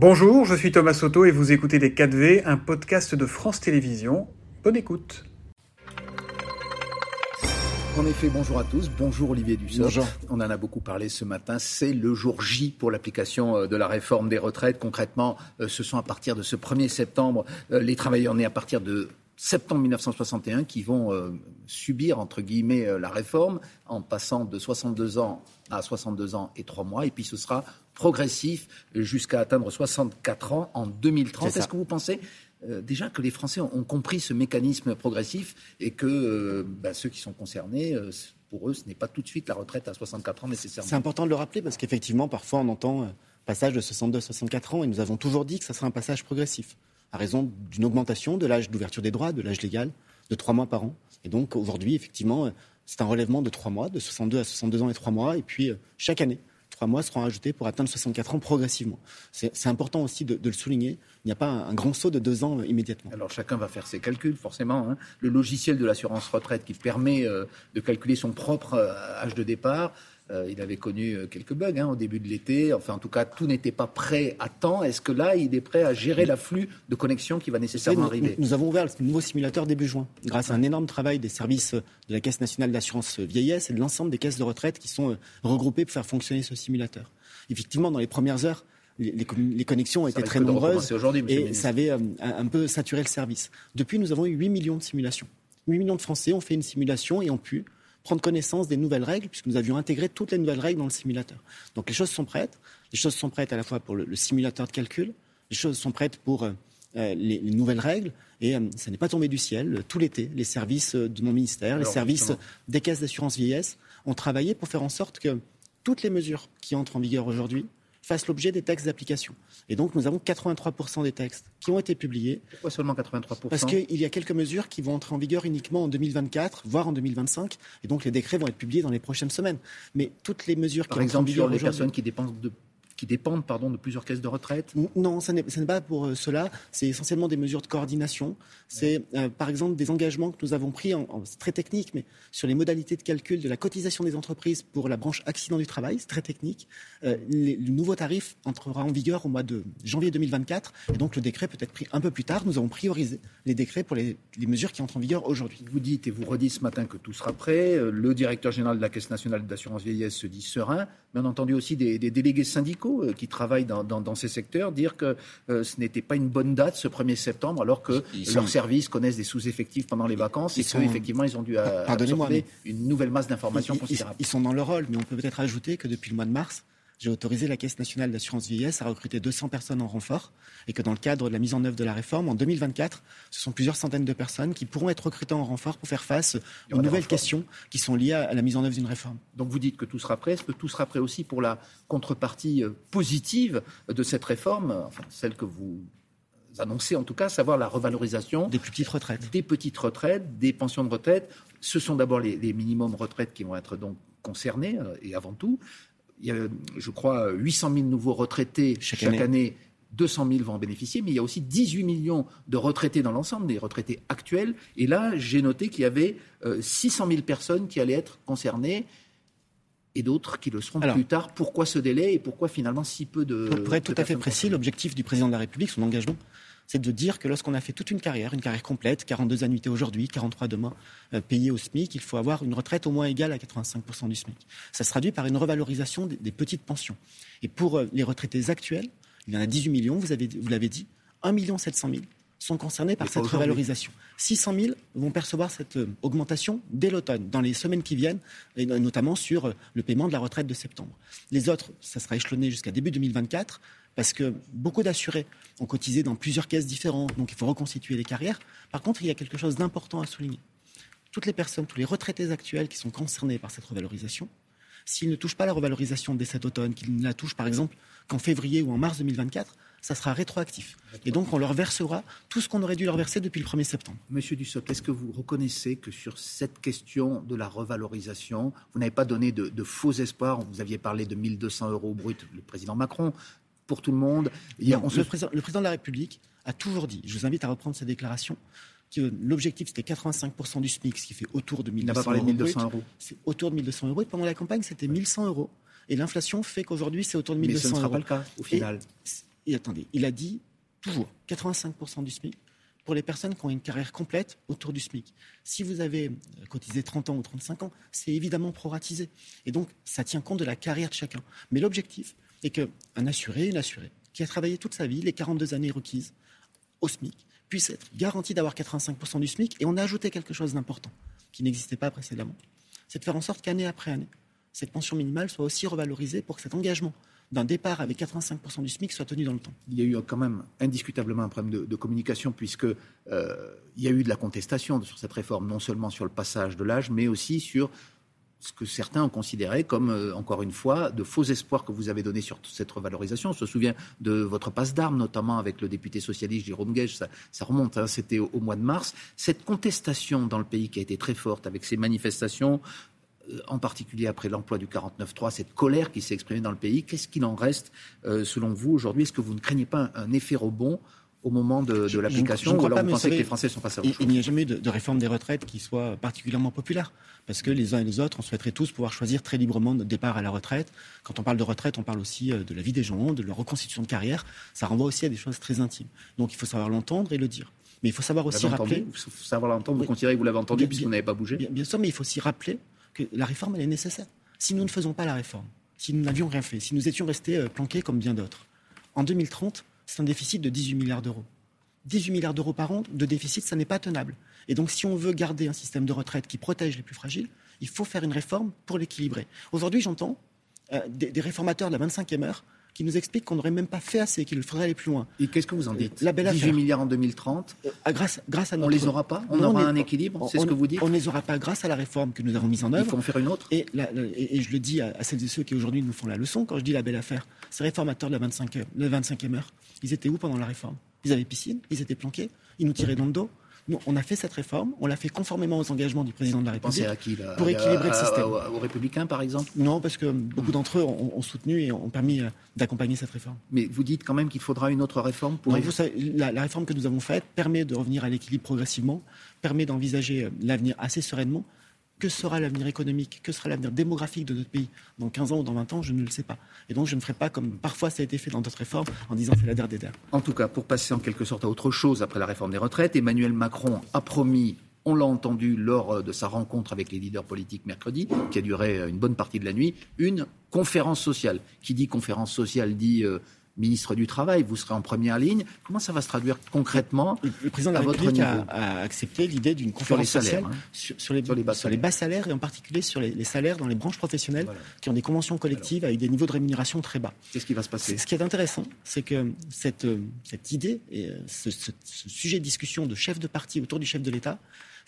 Bonjour, je suis Thomas Soto et vous écoutez Les 4V, un podcast de France Télévisions. Bonne écoute. En effet, bonjour à tous. Bonjour Olivier Dussopt. On en a beaucoup parlé ce matin. C'est le jour J pour l'application euh, de la réforme des retraites. Concrètement, euh, ce sont à partir de ce 1er septembre euh, les travailleurs nés à partir de septembre 1961 qui vont subir, entre guillemets, la réforme en passant de 62 ans à 62 ans et 3 mois. Et puis ce sera progressif jusqu'à atteindre 64 ans en 2030. Est-ce que vous pensez euh, déjà que les Français ont, compris ce mécanisme progressif et que euh, bah, ceux qui sont concernés, euh, pour eux, ce n'est pas tout de suite la retraite à 64 ans nécessairement? C'est important de le rappeler parce qu'effectivement, parfois, on entend passage de 62 à 64 ans et nous avons toujours dit que ça serait un passage progressif, à raison d'une augmentation de l'âge d'ouverture des droits, de l'âge légal, de 3 mois par an. Et donc aujourd'hui, effectivement, c'est un relèvement de 3 mois, de 62 à 62 ans et 3 mois, et puis chaque année, trois mois seront ajoutés pour atteindre 64 ans progressivement. C'est important aussi de, le souligner. Il n'y a pas un, grand saut de deux ans euh, immédiatement. Alors chacun va faire ses calculs, forcément. Hein. Le logiciel de l'assurance retraite qui permet euh, de calculer son propre euh, âge de départ euh, il avait connu euh, quelques bugs hein, au début de l'été. Enfin, en tout cas, tout n'était pas prêt à temps. Est-ce que là, il est prêt à gérer l'afflux de connexion qui va nécessairement arriver nous, avons ouvert le nouveau simulateur début juin, grâce à un énorme travail des services de la Caisse nationale d'assurance vieillesse et de l'ensemble des caisses de retraite qui sont euh, regroupées pour faire fonctionner ce simulateur. Effectivement, dans les premières heures, les, connexions étaient très nombreuses et ça avait un, peu saturé le service. Depuis, nous avons eu 8 millions de simulations. 8 millions de Français ont fait une simulation et ont pu prendre connaissance des nouvelles règles, puisque nous avions intégré toutes les nouvelles règles dans le simulateur. Donc les choses sont prêtes. Les choses sont prêtes à la fois pour le, simulateur de calcul, les choses sont prêtes pour euh, euh, les, nouvelles règles, et euh, ça n'est pas tombé du ciel. Tout l'été, les services de mon ministère, les services des caisses d'assurance vieillesse ont travaillé pour faire en sorte que toutes les mesures qui entrent en vigueur aujourd'hui fassent l'objet des textes d'application. Et donc, nous avons 83% des textes qui ont été publiés. Pourquoi seulement 83% Parce qu'il y a quelques mesures qui vont entrer en vigueur uniquement en 2024, voire en 2025. Et donc, les décrets vont être publiés dans les prochaines semaines. Mais toutes les mesures qui Par exemple, sur les personnes qui dépensent de qui dépendent pardon, de plusieurs caisses de retraite? Non, ce n'est pas pour euh, cela. C'est essentiellement des mesures de coordination. C'est euh, par exemple des engagements que nous avons pris, en, très technique, mais sur les modalités de calcul de la cotisation des entreprises pour la branche accident du travail, c'est très technique. Euh, le nouveau tarif entrera en vigueur au mois de janvier 2024, et donc le décret peut être pris un peu plus tard. Nous avons priorisé les décrets pour les, mesures qui entrent en vigueur aujourd'hui. Vous dites et vous redites ce matin que tout sera prêt. Le directeur général de la Caisse nationale d'assurance vieillesse se dit serein. Bien entendu aussi des délégués syndicaux euh, qui travaillent dans, ces secteurs dire que euh, ce n'était pas une bonne date ce 1er septembre alors que leurs services connaissent des sous-effectifs pendant les vacances et qu'effectivement ils ont dû absorber une nouvelle masse d'informations considérable. Ils, sont dans leur rôle, mais on peut peut-être ajouter que depuis le mois de mars, j'ai autorisé la Caisse nationale d'assurance vieillesse à recruter 200 personnes en renfort et que dans le cadre de la mise en œuvre de la réforme, en 2024, ce sont plusieurs centaines de personnes qui pourront être recrutées en renfort pour faire face aux nouvelles questions qui sont liées à la mise en œuvre d'une réforme. Donc vous dites que tout sera prêt. Est-ce que tout sera prêt aussi pour la contrepartie euh, positive de cette réforme, enfin celle que vous annoncez en tout cas, savoir la revalorisation des plus petites retraites. Des petites retraites, des pensions de retraite. Ce sont d'abord les, les minimums retraites qui vont être donc concernés, euh, et avant tout, il y a, je crois, 800 000 nouveaux retraités chaque, année. 200 000 vont en bénéficier, mais il y a aussi 18 millions de retraités dans l'ensemble, des retraités actuels. Et là, j'ai noté qu'il y avait 600 euh, 000 personnes qui allaient être concernées et d'autres qui le seront plus tard. Pourquoi ce délai et pourquoi finalement si peu de... Pour être tout à fait précis, l'objectif du président de la République, son engagement, c'est de dire que lorsqu'on a fait toute une carrière, une carrière complète, 42 annuités aujourd'hui, 43 demain, euh, payées au SMIC, il faut avoir une retraite au moins égale à 85% du SMIC. Ça se traduit par une revalorisation des, petites pensions. Et pour euh, les retraités actuels, il y en a 18 millions, vous, avez, vous l'avez dit, 1 700 000 sont concernés par cette revalorisation. 600 000 vont percevoir cette euh, augmentation dès l'automne, dans les semaines qui viennent, et notamment sur le paiement de la retraite de septembre. Les autres, ça sera échelonné jusqu'à début 2024 parce que beaucoup d'assurés ont cotisé dans plusieurs caisses différentes, donc il faut reconstituer les carrières. Par contre, il y a quelque chose d'important à souligner. Toutes les personnes, tous les retraités actuels qui sont concernés par cette revalorisation, s'ils ne touchent pas la revalorisation dès cet automne, qu'ils ne la touchent par exemple qu'en février ou en mars 2024, ça sera rétroactif. Et donc, on leur versera tout ce qu'on aurait dû leur verser depuis le 1er septembre. Monsieur Dussopt, est-ce que vous reconnaissez que sur cette question de la revalorisation, vous n'avez pas donné de, de, faux espoirs? Vous aviez parlé de 1200 euros brut, le président Macron, pour tout le monde. le, président, le, président, de la République a toujours dit, je vous invite à reprendre sa déclaration, que l'objectif c'était 85% du SMIC, ce qui fait autour de 1200 euros. 1200 euros. C'est autour de 1200 euros. Et pendant la campagne, c'était 1100 euros. Et l'inflation fait qu'aujourd'hui, c'est autour de 1200 euros. Mais ce ne sera pas le cas au final. et attendez, il a dit toujours 85% du SMIC pour les personnes qui ont une carrière complète autour du SMIC. Si vous avez euh, cotisé 30 ans ou 35 ans, c'est évidemment proratisé. Et donc, ça tient compte de la carrière de chacun. Mais l'objectif est qu'un assuré, une assurée, qui a travaillé toute sa vie, les 42 années requises au SMIC, puisse être garanti d'avoir 85% du SMIC. Et on a ajouté quelque chose d'important qui n'existait pas précédemment. C'est de faire en sorte qu'année après année, cette pension minimale soit aussi revalorisée pour que cet engagement d'un départ avec 85% du SMIC soit tenu dans le temps. Il y a eu quand même indiscutablement un problème de, communication puisque euh, il y a eu de la contestation sur cette réforme, non seulement sur le passage de l'âge, mais aussi sur ce que certains ont considéré comme, euh, encore une fois, de faux espoirs que vous avez donnés sur cette revalorisation. On se souvient de votre passe d'armes, notamment avec le député socialiste Jérôme Gage, ça, remonte, hein, c'était au, mois de mars. Cette contestation dans le pays qui a été très forte avec ces manifestations, en particulier après l'emploi du 49-3, cette colère qui s'est exprimée dans le pays, qu'est-ce qu'il en reste, euh, selon vous, aujourd'hui? Est-ce que vous ne craignez pas un effet rebond au moment de, de l'application Ou alors vous pensez que les Français sont passés à autre Il, n'y a jamais eu de, réforme des retraites qui soit particulièrement populaire. Parce que les uns et les autres, on souhaiterait tous pouvoir choisir très librement notre départ à la retraite. Quand on parle de retraite, on parle aussi euh, de la vie des gens, de leur reconstitution de carrière. Ça renvoie aussi à des choses très intimes. Donc il faut savoir l'entendre et le dire. Mais il faut savoir aussi rappeler. Il faut savoir l'entendre. Vous considérez que vous l'avez entendu puisque vous n'avez pas bougé? bien, bien, sûr, mais il faut aussi rappeler la réforme, est nécessaire. Si nous ne faisons pas la réforme, si nous n'avions rien fait, si nous étions restés euh, planqués comme bien d'autres, en 2030, c'est un déficit de 18 milliards d'euros. 18 milliards d'euros par an de déficit, ça n'est pas tenable. Et donc, si on veut garder un système de retraite qui protège les plus fragiles, il faut faire une réforme pour l'équilibrer. Aujourd'hui, j'entends euh, des, réformateurs de la 25e heure qui nous expliquent qu'on n'aurait même pas fait assez, qu'il faudrait aller plus loin. Et qu'est-ce que vous en dites la belle 18 milliards en 2030 euh, grâce, grâce à notre... On les aura pas On aura un équilibre C'est ce que vous dites On ne les aura pas grâce à la réforme que nous avons mise en œuvre. Il faut en faire une autre Et, et, je le dis à, celles et ceux qui aujourd'hui nous font la leçon, quand je dis la belle affaire, ces réformateurs de la 25, la 25e heure, ils étaient où pendant la réforme? Ils avaient piscine, ils étaient planqués, ils nous tiraient dans le dos. Nous, on a fait cette réforme, on l'a fait conformément aux engagements du président de la République. à qui Pour équilibrer le système. Aux républicains, par exemple? Non, parce que beaucoup d'entre eux ont, soutenu et ont permis euh, d'accompagner cette réforme. Mais vous dites quand même qu'il faudra une autre réforme pour. vous la, la réforme que nous avons faite permet de revenir à l'équilibre progressivement, permet d'envisager euh, l'avenir assez sereinement que sera l'avenir économique, que sera l'avenir démographique de notre pays dans 15 ans ou dans 20 ans, je ne le sais pas. Et donc je ne ferai pas comme parfois ça a été fait dans d'autres réformes en disant c'est la der des. En tout cas, pour passer en quelque sorte à autre chose après la réforme des retraites, Emmanuel Macron a promis on l'a entendu lors de sa rencontre avec les leaders politiques mercredi, qui a duré une bonne partie de la nuit, une conférence sociale. Qui dit conférence sociale dit euh, ministre du Travail, vous serez en première ligne. Comment ça va se traduire concrètement Le président de la République a, accepté l'idée d'une conférence sociale hein. sur, les, bas salaires et en particulier sur les, salaires dans les branches professionnelles qui ont des conventions collectives avec des niveaux de rémunération très bas. Qu'est-ce qui va se passer? Ce qui est intéressant, c'est que cette, euh, cette idée et euh, ce, ce, sujet de discussion de chef de parti autour du chef de l'État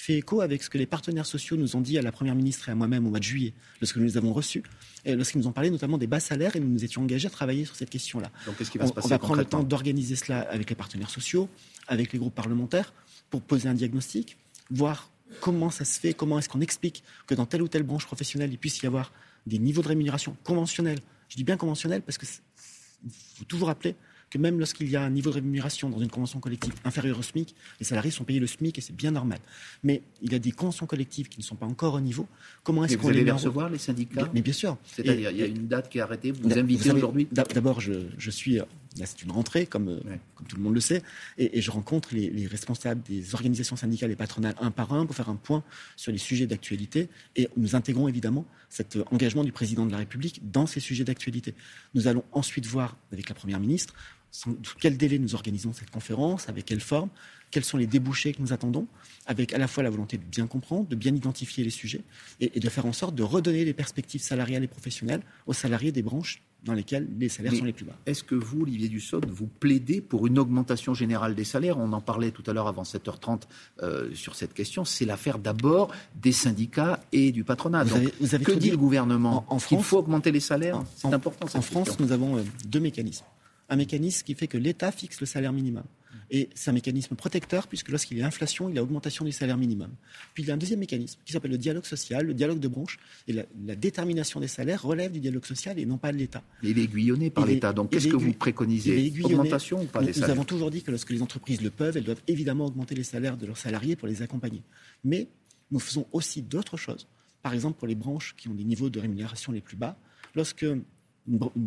fait écho avec ce que les partenaires sociaux nous ont dit à la Première ministre et à moi-même au mois de juillet, lorsque nous les avons reçus, et lorsqu'ils nous ont parlé notamment des bas salaires, et nous nous étions engagés à travailler sur cette question-là. Donc qu'est-ce qui va on, se passer On va prendre le temps d'organiser cela avec les partenaires sociaux, avec les groupes parlementaires, pour poser un diagnostic, voir comment ça se fait, comment est-ce qu'on explique que dans telle ou telle branche professionnelle, il puisse y avoir des niveaux de rémunération conventionnels. Je dis bien conventionnels parce que faut toujours rappeler que même lorsqu'il y a un niveau de rémunération dans une convention collective inférieur au SMIC, les salariés sont payés le SMIC et c'est bien normal. Mais il y a des conventions collectives qui ne sont pas encore au niveau. Comment est-ce qu'on allez les recevoir, les syndicats? Mais bien sûr. C'est-à-dire, il y a une date qui est arrêtée, vous vous invitez aujourd'hui? D'abord, je, suis là, c'est une rentrée, comme, euh, comme tout le monde le sait, et, je rencontre les, les, responsables des organisations syndicales et patronales un par un pour faire un point sur les sujets d'actualité. Et nous intégrons évidemment cet engagement du président de la République dans ces sujets d'actualité. Nous allons ensuite voir avec la Première ministre sous quel délai nous organisons cette conférence, avec quelle forme, quels sont les débouchés que nous attendons, avec à la fois la volonté de bien comprendre, de bien identifier les sujets et, de faire en sorte de redonner les perspectives salariales et professionnelles aux salariés des branches dans lesquelles les salaires sont les plus bas. Est-ce que vous, Olivier Dussopt, vous plaidez pour une augmentation générale des salaires? On en parlait tout à l'heure avant 7h30 euh, sur cette question. C'est l'affaire d'abord des syndicats et du patronat. que dit, le gouvernement? En, France, Il faut augmenter les salaires? C'est important. en France, nous avons euh, deux mécanismes un mécanisme qui fait que l'État fixe le salaire minimum. Et c'est un mécanisme protecteur, puisque lorsqu'il y a inflation, il y a augmentation du salaire minimum. Puis il y a un deuxième mécanisme qui s'appelle le dialogue social, le dialogue de branche. Et la, détermination des salaires relève du dialogue social et non pas de l'État. Il est aiguillonné par l'État. Donc qu'est-ce que vous préconisez Augmentation ou pas des salaires Nous avons toujours dit que lorsque les entreprises le peuvent, elles doivent évidemment augmenter les salaires de leurs salariés pour les accompagner. Mais nous faisons aussi d'autres choses. Par exemple, pour les branches qui ont des niveaux de rémunération les plus bas, lorsque une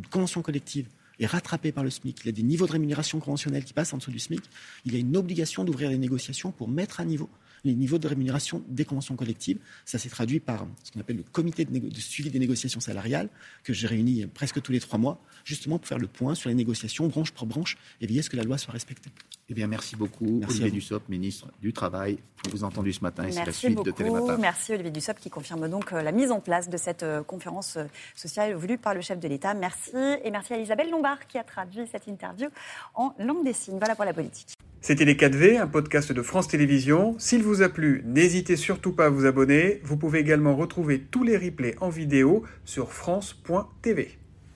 convention collective est rattrapé par le SMIC, il y a des niveaux de rémunération conventionnels qui passent en dessous du SMIC, il y a une obligation d'ouvrir les négociations pour mettre à niveau les niveaux de rémunération des conventions collectives. Ça s'est traduit par ce qu'on appelle le comité de, suivi des négociations salariales, que j'ai réuni presque tous les trois mois, justement pour faire le point sur les négociations branche par branche et veiller à ce que la loi soit respectée. Eh bien, merci beaucoup, merci Olivier Dussopt, ministre du Travail. On vous entendu ce matin et c'est la suite beaucoup. de Télématin. Merci Olivier Dussopt qui confirme donc euh, la mise en place de cette euh, conférence euh, sociale voulue par le chef de l'État. Merci et merci à Isabelle Lombard qui a traduit cette interview en langue des signes. Voilà pour la politique. C'était Les 4V, un podcast de France Télévisions. S'il a plu, n'hésitez surtout pas à vous abonner. Vous pouvez également retrouver tous les replays en vidéo sur France.tv.